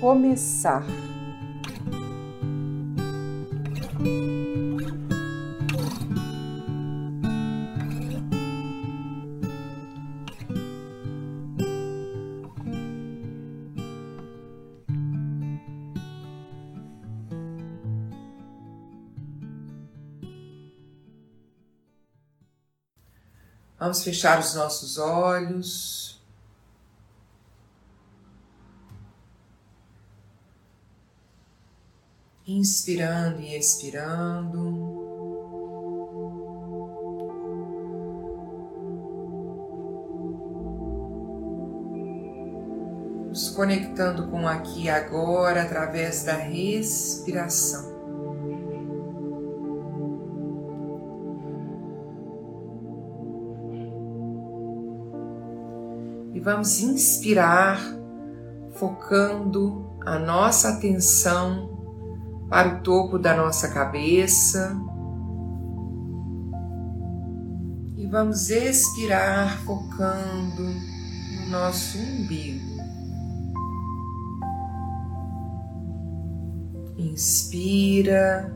começar. Vamos fechar os nossos olhos. Inspirando e expirando. Nos conectando com aqui e agora através da respiração. E vamos inspirar, focando a nossa atenção para o topo da nossa cabeça. E vamos expirar focando no nosso umbigo. Inspira,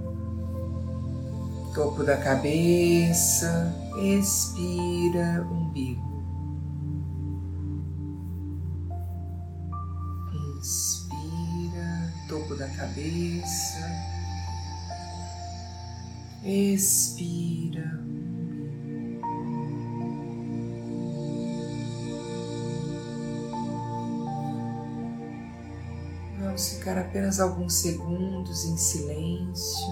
topo da cabeça, expira, umbigo. Da cabeça. Expira. Vamos ficar apenas alguns segundos em silêncio,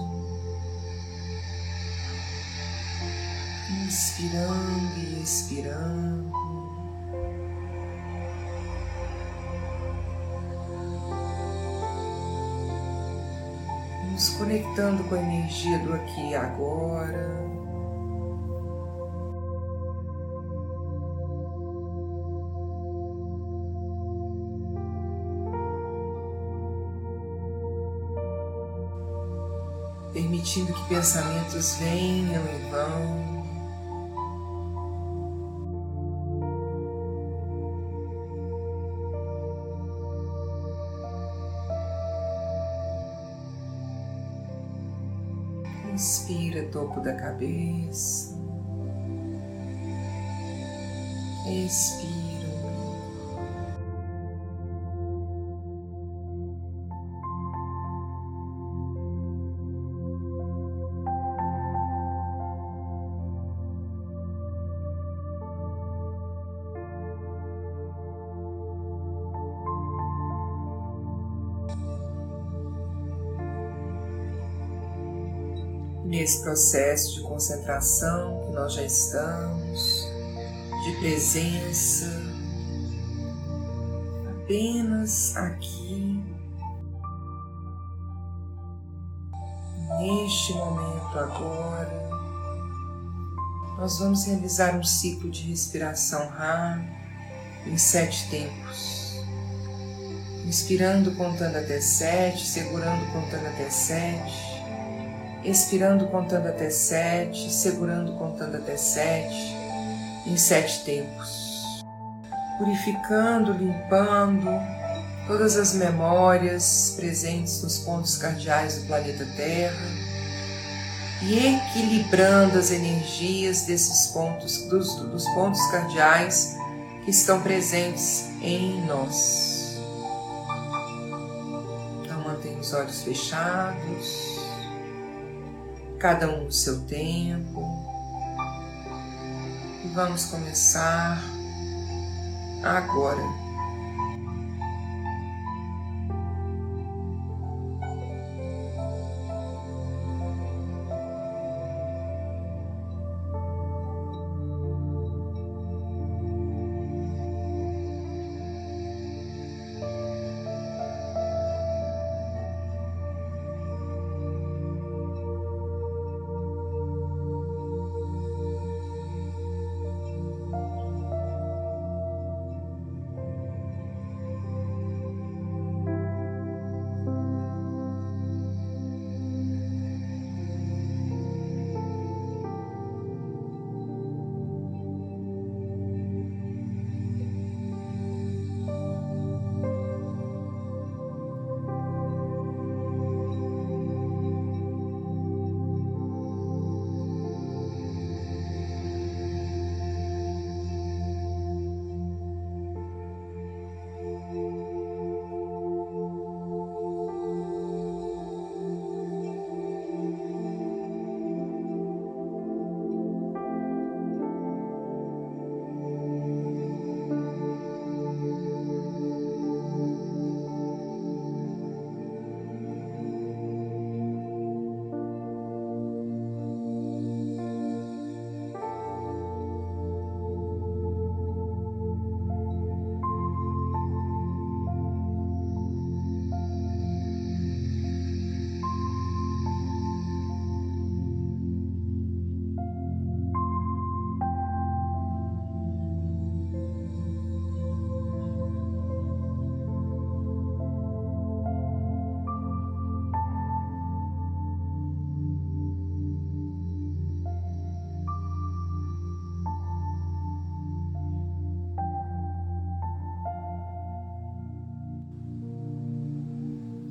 inspirando e expirando. Nos conectando com a energia do aqui e agora. Permitindo que pensamentos venham e vão. Cabeça. Nesse processo de concentração que nós já estamos, de presença, apenas aqui, neste momento agora. Nós vamos realizar um ciclo de respiração rápido em sete tempos. Inspirando, contando até sete, segurando, contando até sete expirando contando até sete, segurando contando até sete, em sete tempos, purificando, limpando todas as memórias presentes nos pontos cardeais do planeta Terra e equilibrando as energias desses pontos, dos, dos pontos cardeais que estão presentes em nós. Então mantenha os olhos fechados. Cada um no seu tempo. E vamos começar agora.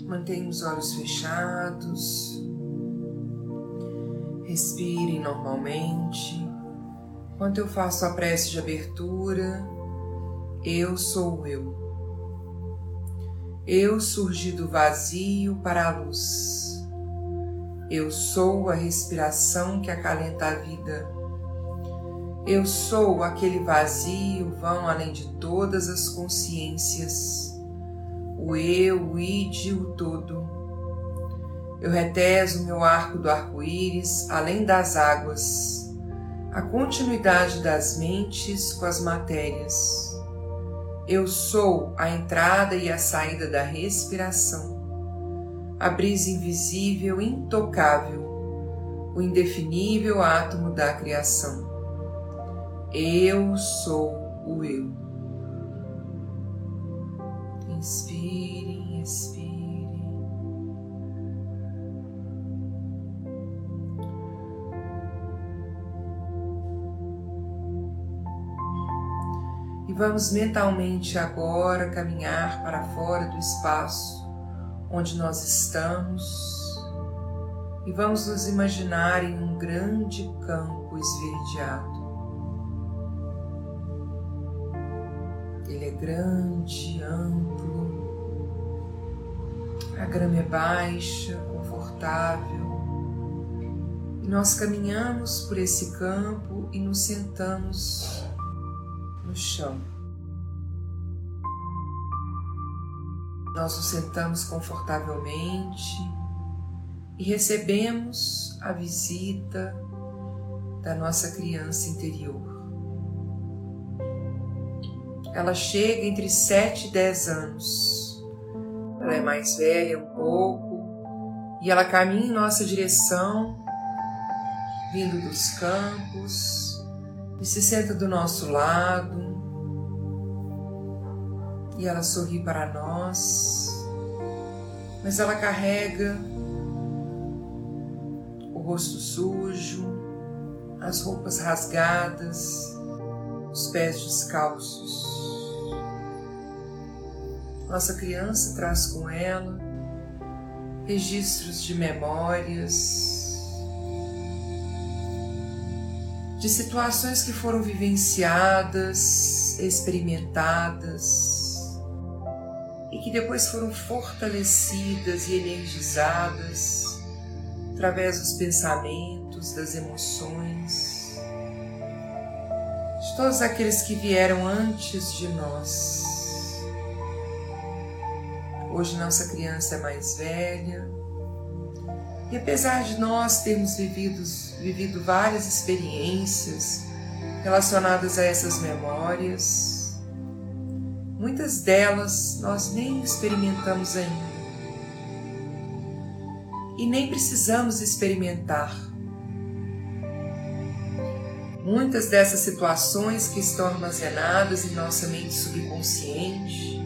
Mantenha os olhos fechados. Respirem normalmente. Enquanto eu faço a prece de abertura, eu sou eu. Eu surgi do vazio para a luz. Eu sou a respiração que acalenta a vida. Eu sou aquele vazio vão além de todas as consciências o eu, o id, o todo. Eu reteso meu arco do arco-íris além das águas, a continuidade das mentes com as matérias. Eu sou a entrada e a saída da respiração, a brisa invisível, intocável, o indefinível átomo da criação. Eu sou o eu. Inspire, expire. E vamos mentalmente agora caminhar para fora do espaço onde nós estamos e vamos nos imaginar em um grande campo esverdeado. Ele é grande, amplo, a grama é baixa, confortável. E nós caminhamos por esse campo e nos sentamos no chão. Nós nos sentamos confortavelmente e recebemos a visita da nossa criança interior. Ela chega entre 7 e 10 anos ela é mais velha um pouco e ela caminha em nossa direção, vindo dos campos, e se senta do nosso lado. E ela sorri para nós, mas ela carrega o rosto sujo, as roupas rasgadas, os pés descalços. Nossa criança traz com ela registros de memórias, de situações que foram vivenciadas, experimentadas e que depois foram fortalecidas e energizadas através dos pensamentos, das emoções, de todos aqueles que vieram antes de nós. Hoje nossa criança é mais velha, e apesar de nós termos vivido, vivido várias experiências relacionadas a essas memórias, muitas delas nós nem experimentamos ainda. E nem precisamos experimentar. Muitas dessas situações que estão armazenadas em nossa mente subconsciente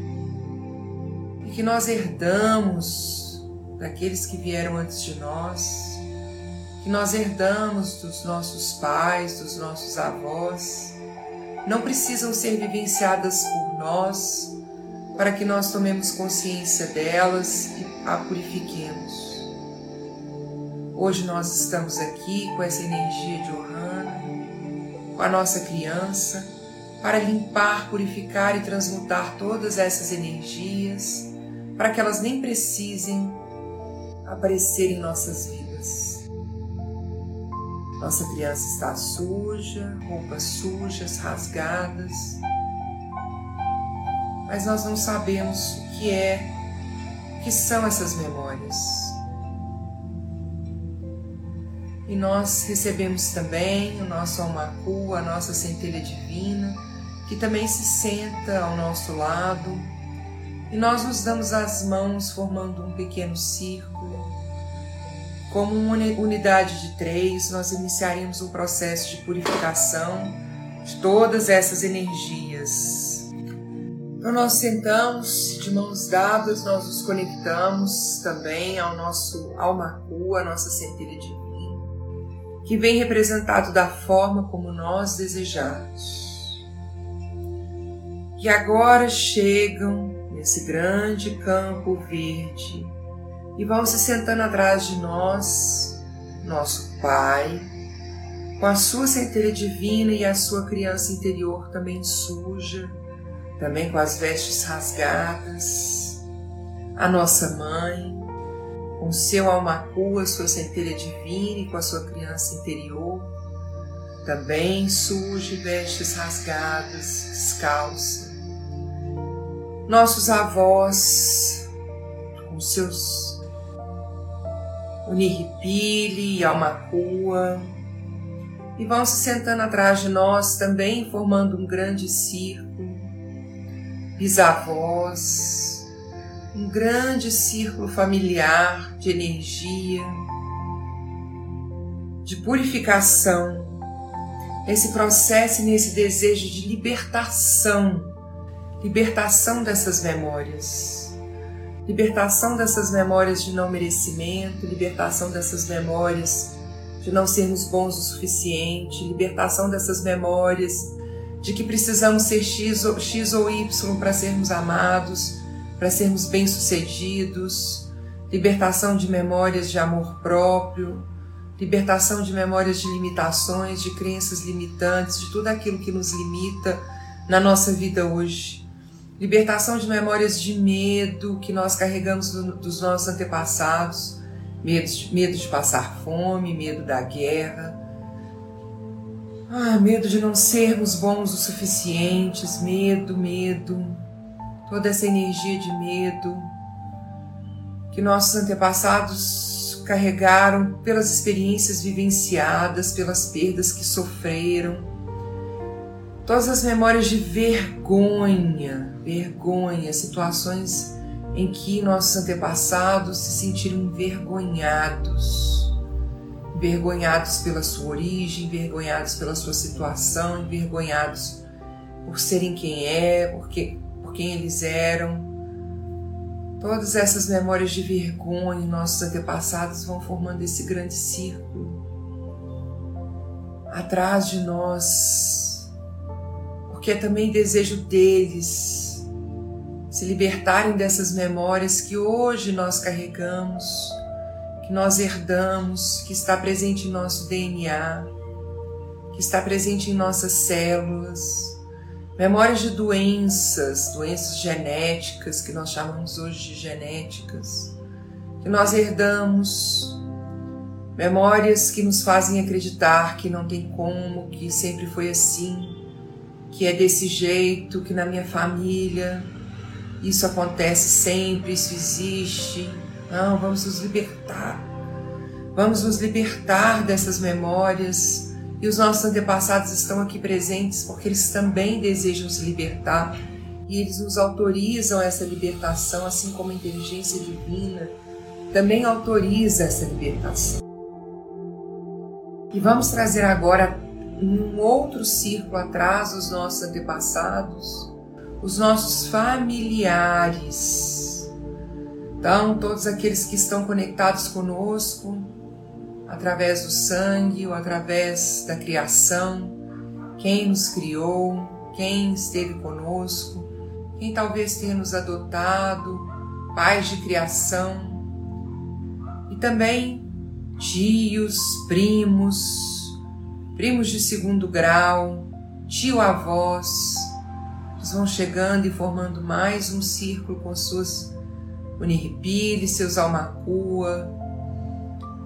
que nós herdamos daqueles que vieram antes de nós, que nós herdamos dos nossos pais, dos nossos avós, não precisam ser vivenciadas por nós para que nós tomemos consciência delas e a purifiquemos. Hoje nós estamos aqui com essa energia de Ohana, com a nossa criança, para limpar, purificar e transmutar todas essas energias, para que elas nem precisem aparecer em nossas vidas. Nossa criança está suja, roupas sujas, rasgadas, mas nós não sabemos o que é, o que são essas memórias. E nós recebemos também o nosso almacu, a nossa centelha divina, que também se senta ao nosso lado, e nós nos damos as mãos formando um pequeno círculo como uma unidade de três, nós iniciaremos um processo de purificação de todas essas energias. Então, nós sentamos de mãos dadas, nós nos conectamos também ao nosso almacu, a nossa centelha divina, que vem representado da forma como nós desejarmos. E agora chegam nesse grande campo verde e vão se sentando atrás de nós, nosso Pai, com a sua centelha divina e a sua criança interior também suja, também com as vestes rasgadas, a nossa mãe, com seu almacu, a sua centelha divina e com a sua criança interior, também suja vestes rasgadas, descalça. Nossos avós, com seus Uniripili e Almacua, e vão se sentando atrás de nós também, formando um grande círculo, bisavós, um grande círculo familiar de energia, de purificação, nesse processo e nesse desejo de libertação, libertação dessas memórias. Libertação dessas memórias de não merecimento, libertação dessas memórias de não sermos bons o suficiente, libertação dessas memórias de que precisamos ser X ou, X ou Y para sermos amados, para sermos bem-sucedidos, libertação de memórias de amor próprio, libertação de memórias de limitações, de crenças limitantes, de tudo aquilo que nos limita na nossa vida hoje libertação de memórias de medo que nós carregamos do, dos nossos antepassados, medo de, medo de passar fome, medo da guerra, ah, medo de não sermos bons o suficientes, medo, medo, toda essa energia de medo que nossos antepassados carregaram pelas experiências vivenciadas, pelas perdas que sofreram. Todas as memórias de vergonha, vergonha, situações em que nossos antepassados se sentiram envergonhados, envergonhados pela sua origem, envergonhados pela sua situação, envergonhados por serem quem é, porque, por quem eles eram. Todas essas memórias de vergonha em nossos antepassados vão formando esse grande círculo. Atrás de nós porque é também desejo deles se libertarem dessas memórias que hoje nós carregamos, que nós herdamos, que está presente em nosso DNA, que está presente em nossas células, memórias de doenças, doenças genéticas que nós chamamos hoje de genéticas, que nós herdamos. Memórias que nos fazem acreditar que não tem como, que sempre foi assim, que é desse jeito, que na minha família isso acontece sempre, isso existe. Não, vamos nos libertar. Vamos nos libertar dessas memórias. E os nossos antepassados estão aqui presentes porque eles também desejam se libertar e eles nos autorizam essa libertação, assim como a inteligência divina também autoriza essa libertação. E vamos trazer agora um outro círculo atrás os nossos antepassados, os nossos familiares. Então, todos aqueles que estão conectados conosco, através do sangue ou através da criação, quem nos criou, quem esteve conosco, quem talvez tenha nos adotado, pais de criação, e também tios, primos, primos de segundo grau, tio-avós, eles vão chegando e formando mais um círculo com suas uniripili, seus almacua.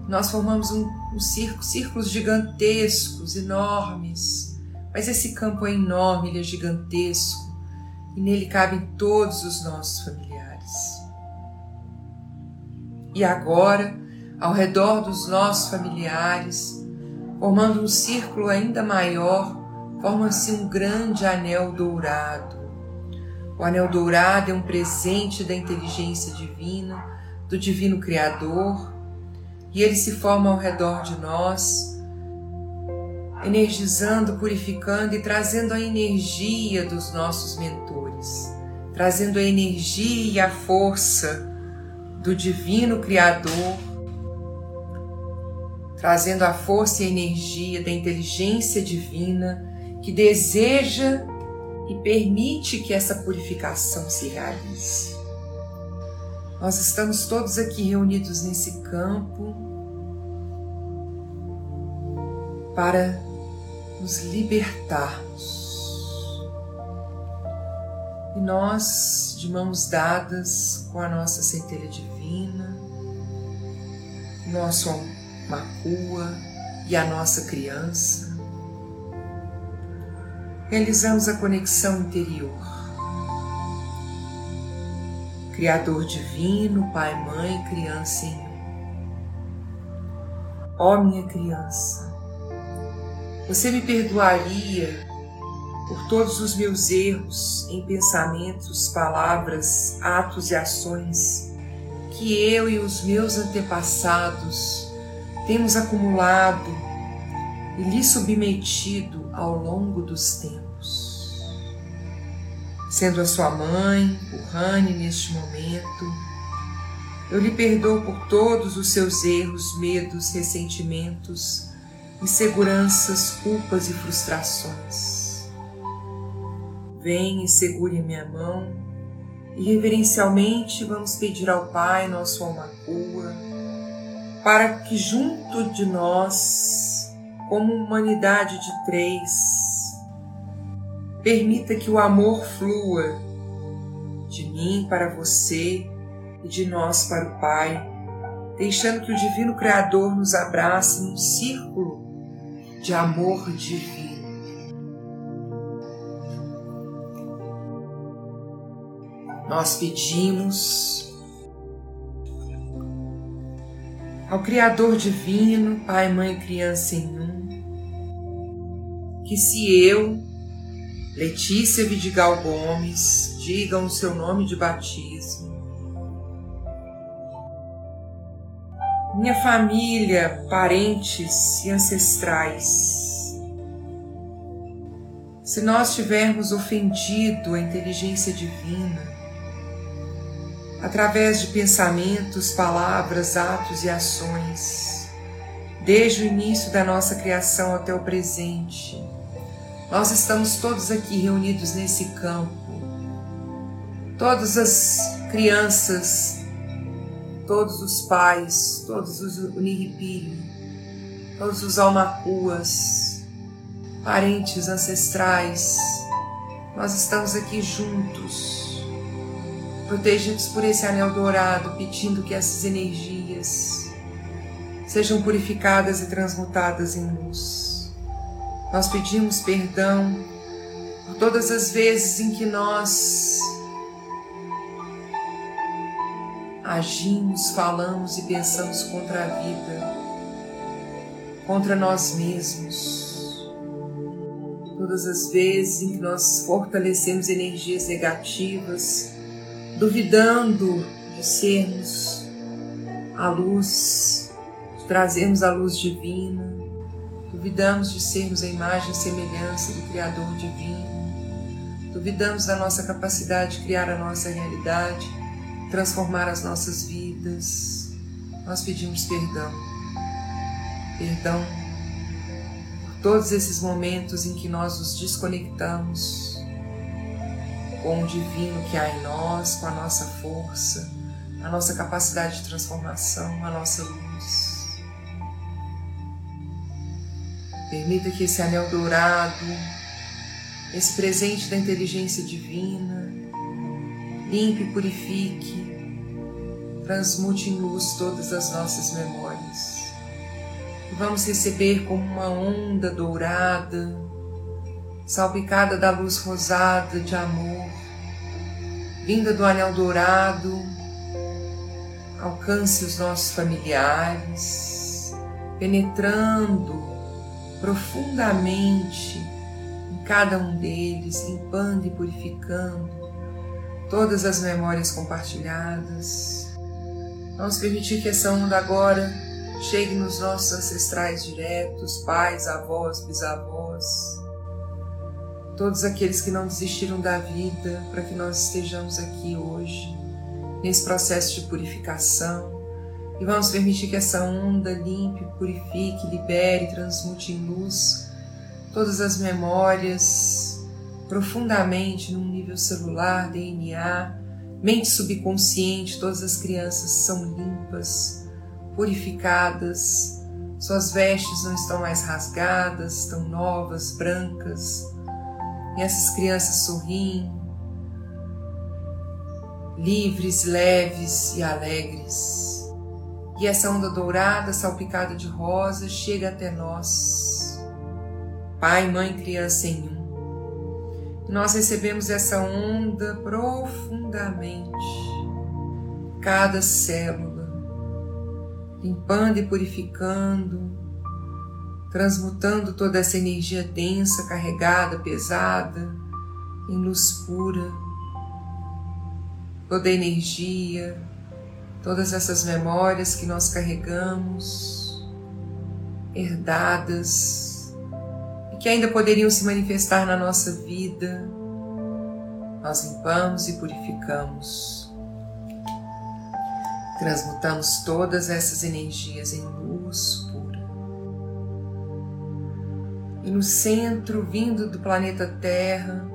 Nós formamos um, um círculo, círculos gigantescos, enormes, mas esse campo é enorme, ele é gigantesco e nele cabem todos os nossos familiares. E agora, ao redor dos nossos familiares, formando um círculo ainda maior, forma-se um grande anel dourado. O anel dourado é um presente da inteligência divina, do Divino Criador, e ele se forma ao redor de nós energizando, purificando e trazendo a energia dos nossos mentores, trazendo a energia e a força do Divino Criador, trazendo a força e a energia da inteligência divina que deseja e permite que essa purificação se realize. Nós estamos todos aqui reunidos nesse campo para nos libertarmos. E nós, de mãos dadas com a nossa centelha divina, nosso macua e a nossa criança, realizamos a conexão interior. Criador divino, Pai, Mãe, Criança em Ó minha criança, você me perdoaria por todos os meus erros em pensamentos, palavras, atos e ações que eu e os meus antepassados temos acumulado e lhe submetido ao longo dos tempos. Sendo a sua mãe, o Rani, neste momento, eu lhe perdoo por todos os seus erros, medos, ressentimentos inseguranças, culpas e frustrações. Vem e segure minha mão e reverencialmente vamos pedir ao Pai, nosso Almacua, para que junto de nós, como humanidade de três, permita que o amor flua de mim para você e de nós para o Pai, deixando que o Divino Criador nos abrace num círculo de amor divino. Nós pedimos ao Criador Divino, Pai, Mãe, Criança em um, que se eu, Letícia Vidigal Gomes, digam o seu nome de batismo, minha família, parentes e ancestrais. Se nós tivermos ofendido a inteligência divina, através de pensamentos, palavras, atos e ações, desde o início da nossa criação até o presente, nós estamos todos aqui reunidos nesse campo. Todas as crianças todos os pais, todos os uniripiri, todos os almacuas, parentes ancestrais, nós estamos aqui juntos, protegidos por esse anel dourado, pedindo que essas energias sejam purificadas e transmutadas em luz. Nós pedimos perdão por todas as vezes em que nós agimos, falamos e pensamos contra a vida, contra nós mesmos. Todas as vezes em que nós fortalecemos energias negativas, duvidando de sermos a luz, de trazermos a luz divina, duvidamos de sermos a imagem e semelhança do Criador divino, duvidamos da nossa capacidade de criar a nossa realidade transformar as nossas vidas. Nós pedimos perdão. Perdão por todos esses momentos em que nós nos desconectamos com o divino que há em nós, com a nossa força, a nossa capacidade de transformação, a nossa luz. Permita que esse anel dourado, esse presente da inteligência divina, limpe purifique, transmute em luz todas as nossas memórias. E vamos receber como uma onda dourada, salpicada da luz rosada de amor, vinda do anel dourado, alcance os nossos familiares, penetrando profundamente em cada um deles, limpando e purificando todas as memórias compartilhadas. Vamos permitir que essa onda agora chegue nos nossos ancestrais diretos, pais, avós, bisavós, todos aqueles que não desistiram da vida para que nós estejamos aqui hoje, nesse processo de purificação. E vamos permitir que essa onda limpe, purifique, libere, transmute em luz todas as memórias profundamente num nível celular, DNA, mente subconsciente, todas as crianças são limpas, purificadas, suas vestes não estão mais rasgadas, estão novas, brancas, e essas crianças sorriem, livres, leves e alegres. E essa onda dourada, salpicada de rosa, chega até nós. Pai, mãe, criança em um nós recebemos essa onda profundamente, cada célula, limpando e purificando, transmutando toda essa energia densa, carregada, pesada, em luz pura, toda a energia, todas essas memórias que nós carregamos, herdadas, que ainda poderiam se manifestar na nossa vida, nós limpamos e purificamos. Transmutamos todas essas energias em luz E no centro, vindo do planeta Terra,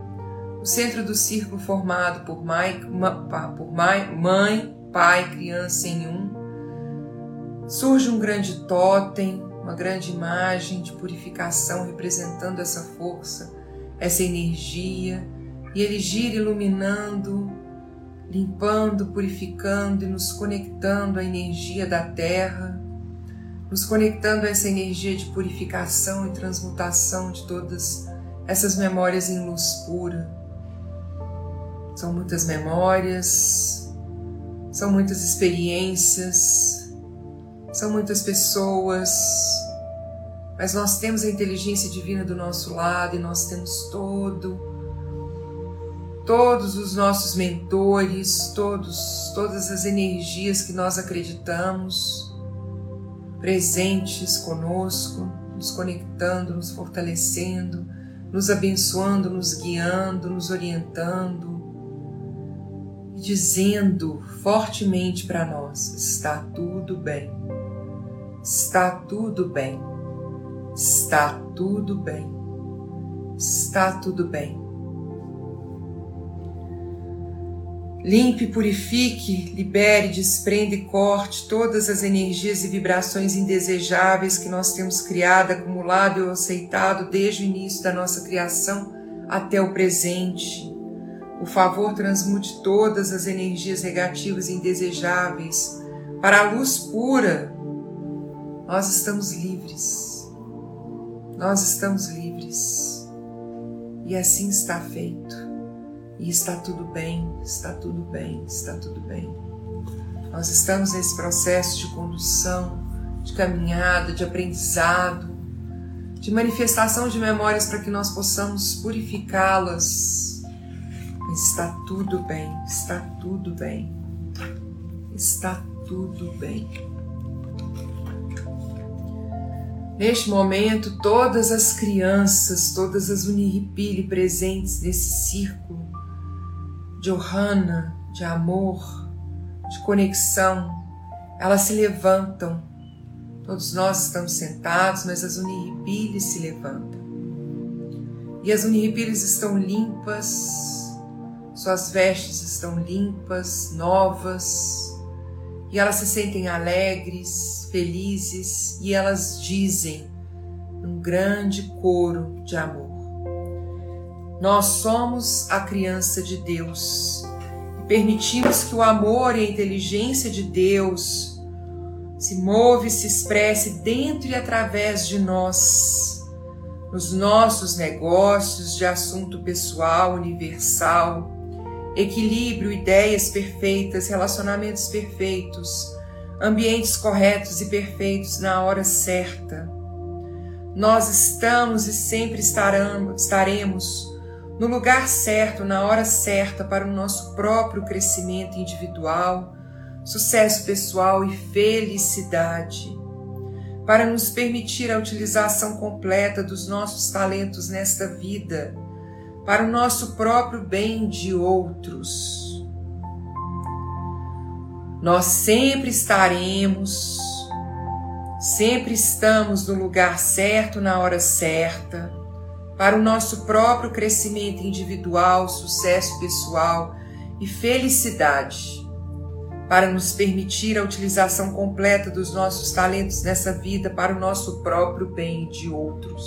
o centro do círculo formado por mãe, por mãe, mãe pai, criança em um, surge um grande totem uma grande imagem de purificação representando essa força, essa energia, e ele gira iluminando, limpando, purificando e nos conectando à energia da Terra, nos conectando a essa energia de purificação e transmutação de todas essas memórias em luz pura. São muitas memórias, são muitas experiências, são muitas pessoas, mas nós temos a inteligência divina do nosso lado e nós temos todo todos os nossos mentores, todos todas as energias que nós acreditamos presentes conosco, nos conectando, nos fortalecendo, nos abençoando, nos guiando, nos orientando e dizendo fortemente para nós: está tudo bem. Está tudo bem. Está tudo bem. Está tudo bem. Limpe, purifique, libere, desprende e corte todas as energias e vibrações indesejáveis que nós temos criado, acumulado e aceitado desde o início da nossa criação até o presente. Por favor, transmute todas as energias negativas e indesejáveis para a luz pura Nós estamos livres. Nós estamos livres. E assim está feito. E está tudo bem, está tudo bem, está tudo bem. Nós estamos nesse processo de condução, de caminhada, de aprendizado, de manifestação de memórias para que nós possamos purificá-las. Mas está tudo bem, está tudo bem, está tudo bem. Neste momento, todas as crianças, todas as uniripili presentes nesse círculo de Ohana, de amor, de conexão, elas se levantam. Todos nós estamos sentados, mas as uniripiles se levantam. E as uniripiles estão limpas, suas vestes estão limpas, novas, e elas se sentem alegres, felizes e elas dizem num grande coro de amor: Nós somos a criança de Deus e permitimos que o amor e a inteligência de Deus se move e se expresse dentro e através de nós, nos nossos negócios de assunto pessoal, universal equilíbrio, ideias perfeitas, relacionamentos perfeitos, ambientes corretos e perfeitos na hora certa. Nós estamos e sempre estaremos no lugar certo, na hora certa para o nosso próprio crescimento individual, sucesso pessoal e felicidade, para nos permitir a utilização completa dos nossos talentos nesta vida para o nosso próprio bem de outros. Nós sempre estaremos, sempre estamos no lugar certo na hora certa, para o nosso próprio crescimento individual, sucesso pessoal e felicidade, para nos permitir a utilização completa dos nossos talentos nessa vida para o nosso próprio bem de outros.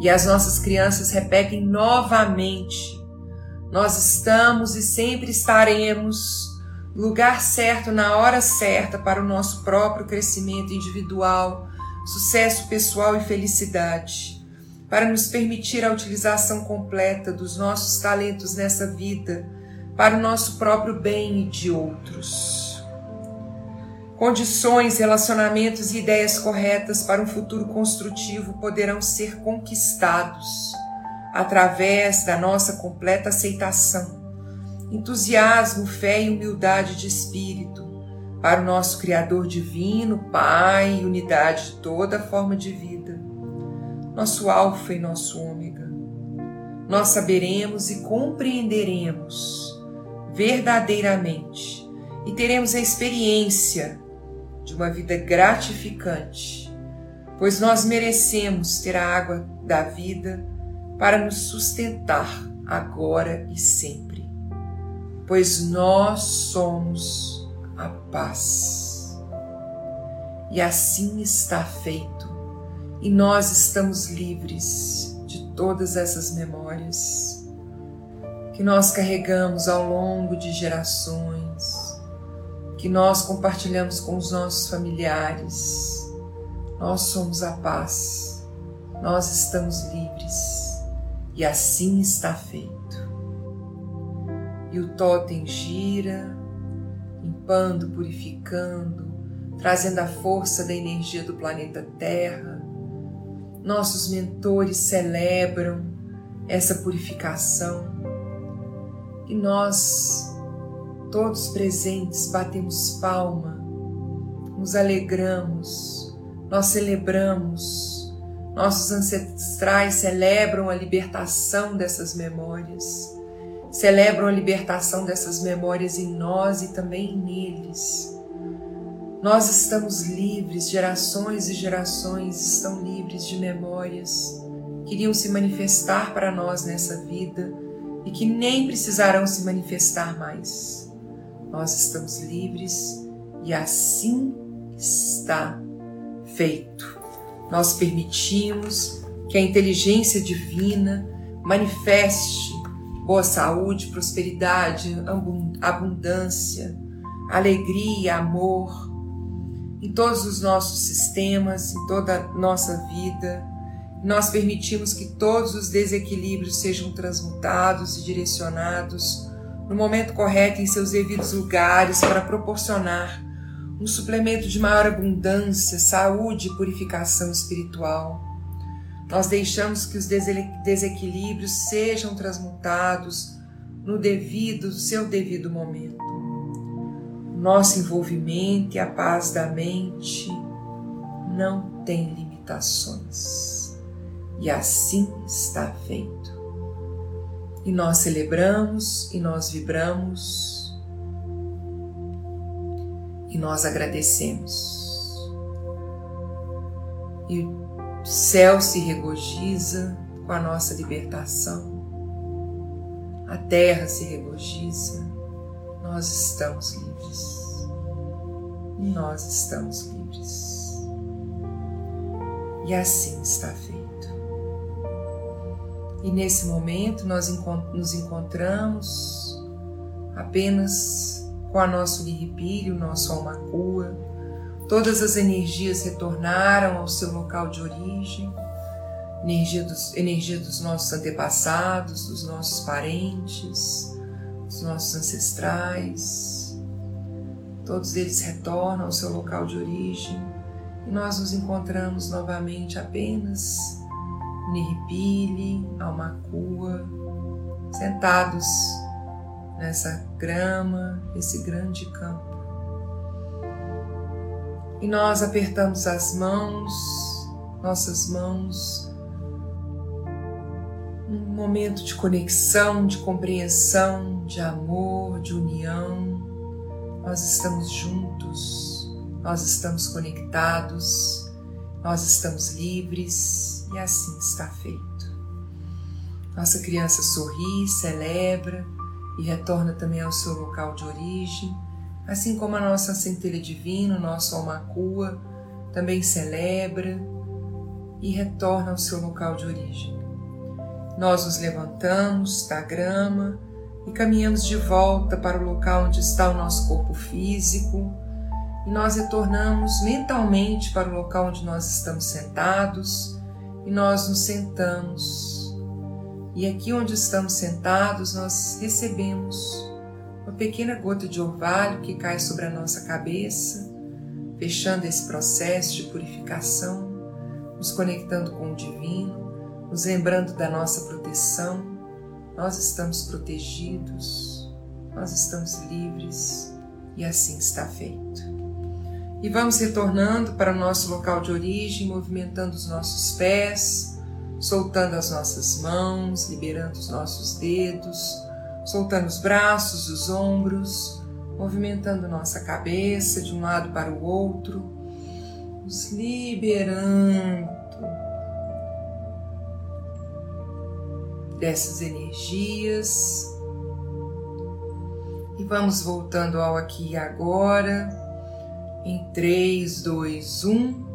E as nossas crianças repetem novamente: Nós estamos e sempre estaremos no lugar certo, na hora certa para o nosso próprio crescimento individual, sucesso pessoal e felicidade, para nos permitir a utilização completa dos nossos talentos nessa vida, para o nosso próprio bem e de outros. Condições, relacionamentos e ideias corretas para um futuro construtivo poderão ser conquistados através da nossa completa aceitação, entusiasmo, fé e humildade de espírito para o nosso Criador divino, Pai e unidade de toda forma de vida, nosso Alfa e nosso Ômega. Nós saberemos e compreenderemos verdadeiramente e teremos a experiência de uma vida gratificante, pois nós merecemos ter a água da vida para nos sustentar agora e sempre, pois nós somos a paz. E assim está feito, e nós estamos livres de todas essas memórias que nós carregamos ao longo de gerações que nós compartilhamos com os nossos familiares. Nós somos a paz, nós estamos livres e assim está feito. E o totem gira, limpando, purificando, trazendo a força da energia do planeta Terra. Nossos mentores celebram essa purificação e nós Todos presentes batemos palma, nos alegramos, nós celebramos, nossos ancestrais celebram a libertação dessas memórias, celebram a libertação dessas memórias em nós e também neles. Nós estamos livres, gerações e gerações estão livres de memórias que iriam se manifestar para nós nessa vida e que nem precisarão se manifestar mais nós estamos livres e assim está feito. Nós permitimos que a inteligência divina manifeste boa saúde, prosperidade, abundância, alegria, amor em todos os nossos sistemas, em toda a nossa vida. Nós permitimos que todos os desequilíbrios sejam transmutados e direcionados no momento correto em seus devidos lugares para proporcionar um suplemento de maior abundância, saúde e purificação espiritual. Nós deixamos que os desequilíbrios sejam transmutados no devido, seu devido momento. Nosso envolvimento e a paz da mente não tem limitações. E assim está feito. E nós celebramos e nós vibramos e nós agradecemos. E o céu se regozija com a nossa libertação. A terra se regozija. Nós estamos livres. Nós estamos livres. E assim está feito. E nesse momento nós nos encontramos apenas com a nosso liripílio, nosso almacua. Todas as energias retornaram ao seu local de origem, energia dos, energia dos nossos antepassados, dos nossos parentes, dos nossos ancestrais. Todos eles retornam ao seu local de origem e nós nos encontramos novamente apenas Niripili, Almacua, sentados nessa grama, esse grande campo. E nós apertamos as mãos, nossas mãos, momento de conexão, de compreensão, de amor, de união. Nós estamos juntos, nós estamos conectados, nós estamos livres e assim está feito. Nossa criança sorri, celebra e retorna também ao seu local de origem, assim como a nossa centelha divina, o nosso almacua, também celebra e retorna ao seu local de origem. Nós nos levantamos da grama e caminhamos de volta para o local onde está o nosso corpo físico e nós retornamos mentalmente para o local onde nós estamos sentados e nós nos sentamos. E aqui onde estamos sentados, nós recebemos uma pequena gota de orvalho que cai sobre a nossa cabeça, fechando esse processo de purificação, nos conectando com o divino, nos lembrando da nossa proteção. Nós estamos protegidos, nós estamos livres e assim está feito. E vamos retornando para o nosso local de origem, movimentando os nossos pés, soltando as nossas mãos, liberando os nossos dedos, soltando os braços, os ombros, movimentando nossa cabeça de um lado para o outro, nos liberando dessas energias. E vamos voltando ao aqui e agora em 3, 2, 1.